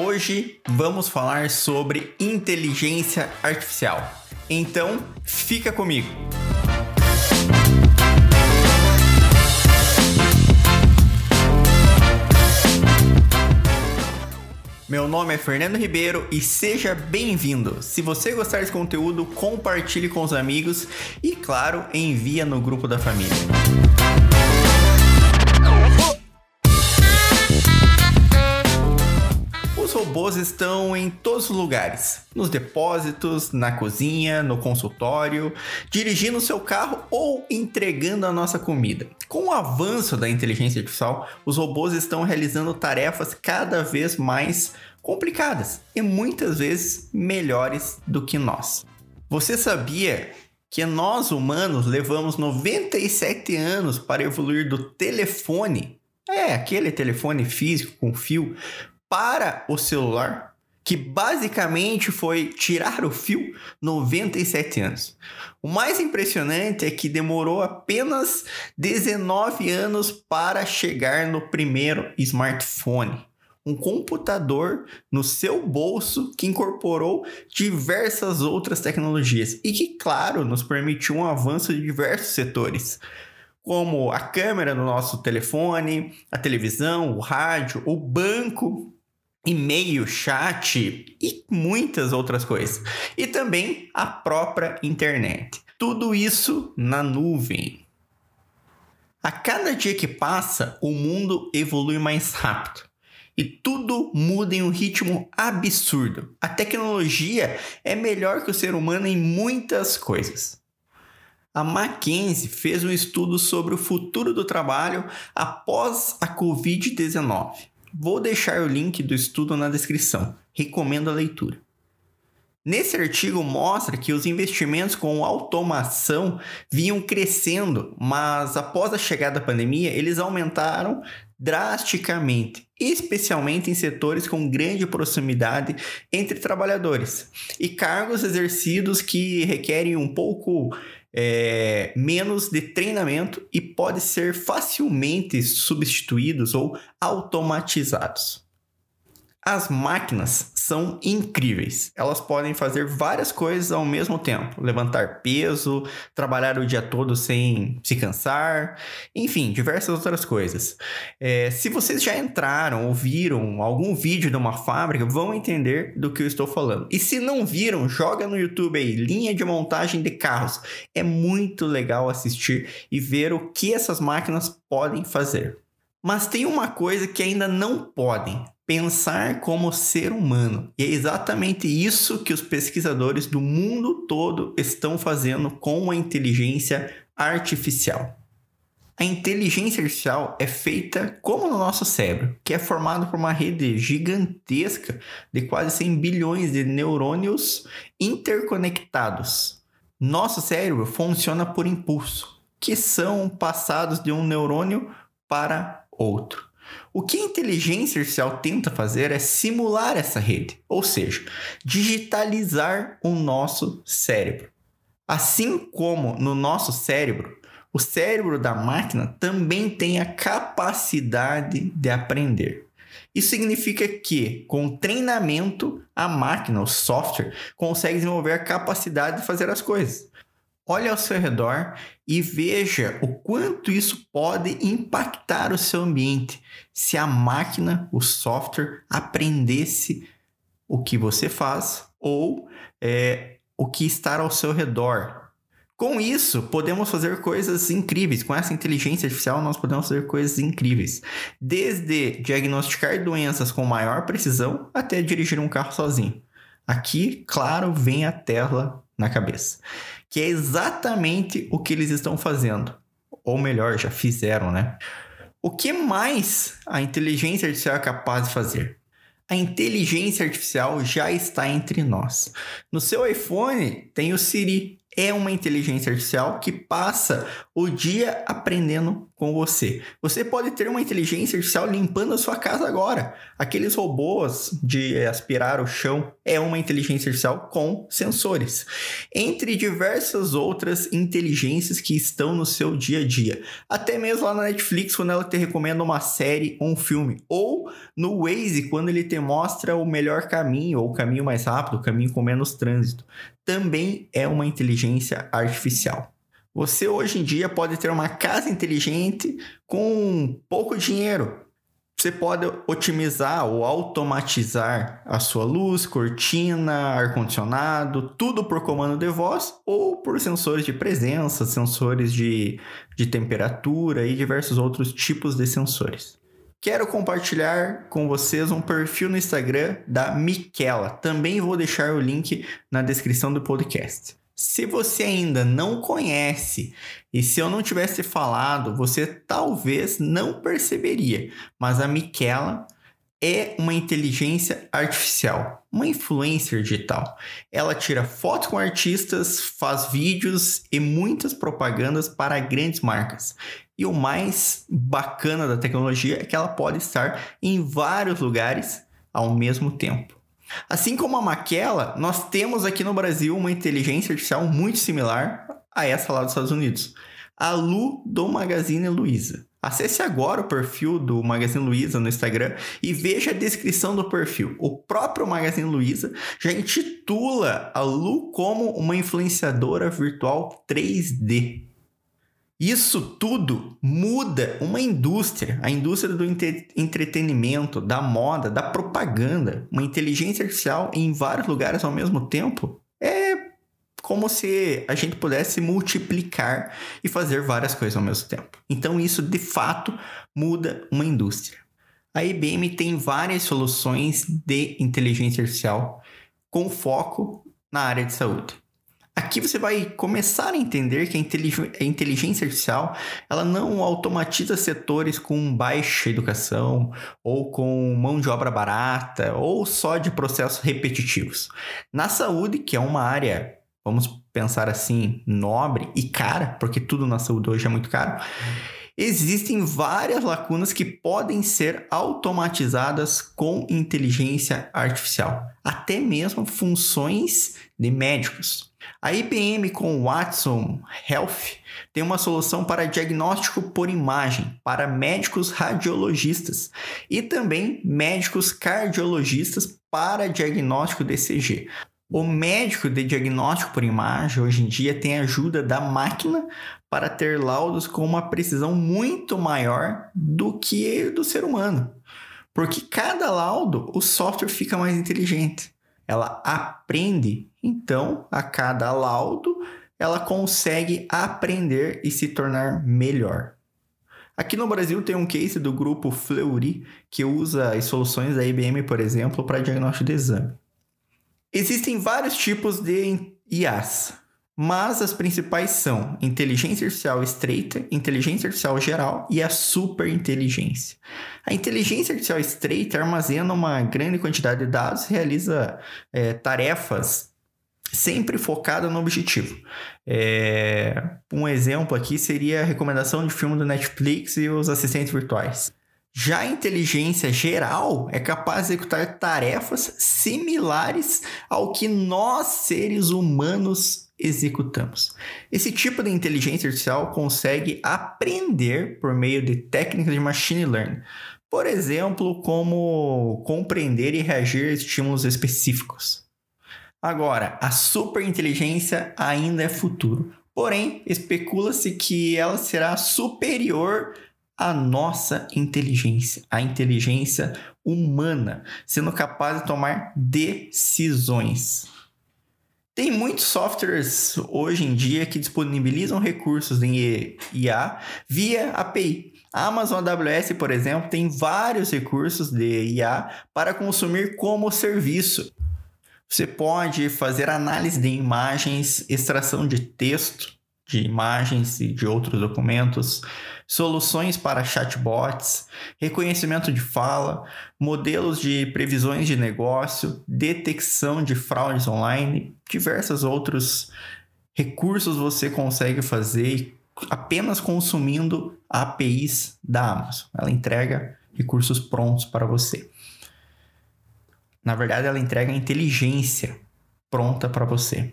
Hoje vamos falar sobre inteligência artificial. Então, fica comigo. Meu nome é Fernando Ribeiro e seja bem-vindo. Se você gostar desse conteúdo, compartilhe com os amigos e, claro, envia no grupo da família. Robôs estão em todos os lugares, nos depósitos, na cozinha, no consultório, dirigindo seu carro ou entregando a nossa comida. Com o avanço da inteligência artificial, os robôs estão realizando tarefas cada vez mais complicadas e muitas vezes melhores do que nós. Você sabia que nós humanos levamos 97 anos para evoluir do telefone é, aquele telefone físico com fio para o celular, que basicamente foi tirar o fio 97 anos. O mais impressionante é que demorou apenas 19 anos para chegar no primeiro smartphone. Um computador no seu bolso que incorporou diversas outras tecnologias e que, claro, nos permitiu um avanço de diversos setores como a câmera do nosso telefone, a televisão, o rádio, o banco e-mail, chat e muitas outras coisas. E também a própria internet. Tudo isso na nuvem. A cada dia que passa, o mundo evolui mais rápido. E tudo muda em um ritmo absurdo. A tecnologia é melhor que o ser humano em muitas coisas. A Mackenzie fez um estudo sobre o futuro do trabalho após a Covid-19. Vou deixar o link do estudo na descrição. Recomendo a leitura. Nesse artigo mostra que os investimentos com automação vinham crescendo, mas após a chegada da pandemia, eles aumentaram drasticamente, especialmente em setores com grande proximidade entre trabalhadores e cargos exercidos que requerem um pouco é, menos de treinamento e pode ser facilmente substituídos ou automatizados. As máquinas são incríveis. Elas podem fazer várias coisas ao mesmo tempo: levantar peso, trabalhar o dia todo sem se cansar, enfim, diversas outras coisas. É, se vocês já entraram ou viram algum vídeo de uma fábrica, vão entender do que eu estou falando. E se não viram, joga no YouTube aí, linha de montagem de carros. É muito legal assistir e ver o que essas máquinas podem fazer. Mas tem uma coisa que ainda não podem: pensar como ser humano. E é exatamente isso que os pesquisadores do mundo todo estão fazendo com a inteligência artificial. A inteligência artificial é feita como no nosso cérebro, que é formado por uma rede gigantesca de quase 100 bilhões de neurônios interconectados. Nosso cérebro funciona por impulso, que são passados de um neurônio para outro. O que a inteligência artificial tenta fazer é simular essa rede, ou seja, digitalizar o nosso cérebro. Assim como no nosso cérebro, o cérebro da máquina também tem a capacidade de aprender. Isso significa que, com treinamento, a máquina, o software, consegue desenvolver a capacidade de fazer as coisas. Olhe ao seu redor e veja o quanto isso pode impactar o seu ambiente se a máquina, o software, aprendesse o que você faz ou é, o que está ao seu redor. Com isso, podemos fazer coisas incríveis. Com essa inteligência artificial, nós podemos fazer coisas incríveis. Desde diagnosticar doenças com maior precisão até dirigir um carro sozinho. Aqui, claro, vem a tela na cabeça que é exatamente o que eles estão fazendo. Ou melhor, já fizeram, né? O que mais a inteligência artificial é capaz de fazer? A inteligência artificial já está entre nós. No seu iPhone tem o Siri. é uma inteligência artificial que passa o dia aprendendo com você. Você pode ter uma inteligência artificial limpando a sua casa agora. Aqueles robôs de aspirar o chão é uma inteligência artificial com sensores. Entre diversas outras inteligências que estão no seu dia a dia. Até mesmo lá na Netflix, quando ela te recomenda uma série ou um filme. Ou no Waze, quando ele te mostra o melhor caminho, ou o caminho mais rápido, o caminho com menos trânsito. Também é uma inteligência artificial. Você hoje em dia pode ter uma casa inteligente com pouco dinheiro. Você pode otimizar ou automatizar a sua luz, cortina, ar-condicionado, tudo por comando de voz ou por sensores de presença, sensores de, de temperatura e diversos outros tipos de sensores. Quero compartilhar com vocês um perfil no Instagram da Miquela. Também vou deixar o link na descrição do podcast. Se você ainda não conhece e se eu não tivesse falado, você talvez não perceberia, mas a Miquela é uma inteligência artificial, uma influencer digital. Ela tira fotos com artistas, faz vídeos e muitas propagandas para grandes marcas. E o mais bacana da tecnologia é que ela pode estar em vários lugares ao mesmo tempo. Assim como a Maquela, nós temos aqui no Brasil uma inteligência artificial muito similar a essa lá dos Estados Unidos. A Lu do Magazine Luiza. Acesse agora o perfil do Magazine Luiza no Instagram e veja a descrição do perfil. O próprio Magazine Luiza já intitula a Lu como uma influenciadora virtual 3D. Isso tudo muda uma indústria, a indústria do entretenimento, da moda, da propaganda. Uma inteligência artificial em vários lugares ao mesmo tempo é como se a gente pudesse multiplicar e fazer várias coisas ao mesmo tempo. Então, isso de fato muda uma indústria. A IBM tem várias soluções de inteligência artificial com foco na área de saúde. Aqui você vai começar a entender que a inteligência artificial ela não automatiza setores com baixa educação ou com mão de obra barata ou só de processos repetitivos. Na saúde, que é uma área, vamos pensar assim, nobre e cara, porque tudo na saúde hoje é muito caro. Existem várias lacunas que podem ser automatizadas com inteligência artificial, até mesmo funções de médicos. A IBM com Watson Health tem uma solução para diagnóstico por imagem para médicos radiologistas e também médicos cardiologistas para diagnóstico DCG. O médico de diagnóstico por imagem hoje em dia tem ajuda da máquina para ter laudos com uma precisão muito maior do que do ser humano. Porque cada laudo o software fica mais inteligente ela aprende, então a cada laudo ela consegue aprender e se tornar melhor. Aqui no Brasil tem um case do grupo Fleury que usa as soluções da IBM, por exemplo, para diagnóstico de exame. Existem vários tipos de IAs, mas as principais são inteligência artificial estreita, inteligência artificial geral e a superinteligência. A inteligência artificial estreita armazena uma grande quantidade de dados realiza é, tarefas sempre focada no objetivo. É, um exemplo aqui seria a recomendação de filme do Netflix e os assistentes virtuais. Já a inteligência geral é capaz de executar tarefas similares ao que nós, seres humanos, executamos. Esse tipo de inteligência artificial consegue aprender por meio de técnicas de machine learning. Por exemplo, como compreender e reagir a estímulos específicos. Agora, a superinteligência ainda é futuro. Porém, especula-se que ela será superior à nossa inteligência, a inteligência humana, sendo capaz de tomar decisões. Tem muitos softwares hoje em dia que disponibilizam recursos em IA via API. A Amazon AWS, por exemplo, tem vários recursos de IA para consumir como serviço. Você pode fazer análise de imagens, extração de texto de imagens e de outros documentos, soluções para chatbots, reconhecimento de fala, modelos de previsões de negócio, detecção de fraudes online, diversos outros recursos você consegue fazer apenas consumindo APIs da Amazon. Ela entrega recursos prontos para você. Na verdade, ela entrega inteligência pronta para você.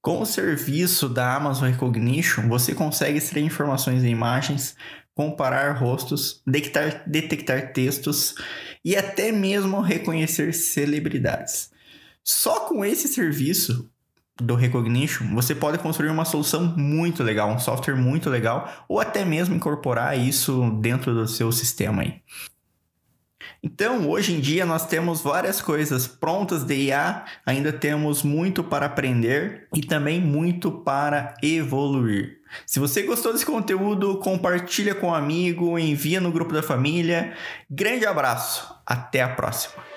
Com o serviço da Amazon Recognition, você consegue extrair informações em imagens, comparar rostos, detectar, detectar textos e até mesmo reconhecer celebridades. Só com esse serviço do Recognition, você pode construir uma solução muito legal, um software muito legal, ou até mesmo incorporar isso dentro do seu sistema aí. Então, hoje em dia, nós temos várias coisas prontas de IA, ainda temos muito para aprender e também muito para evoluir. Se você gostou desse conteúdo, compartilha com um amigo, envia no grupo da família. Grande abraço, até a próxima.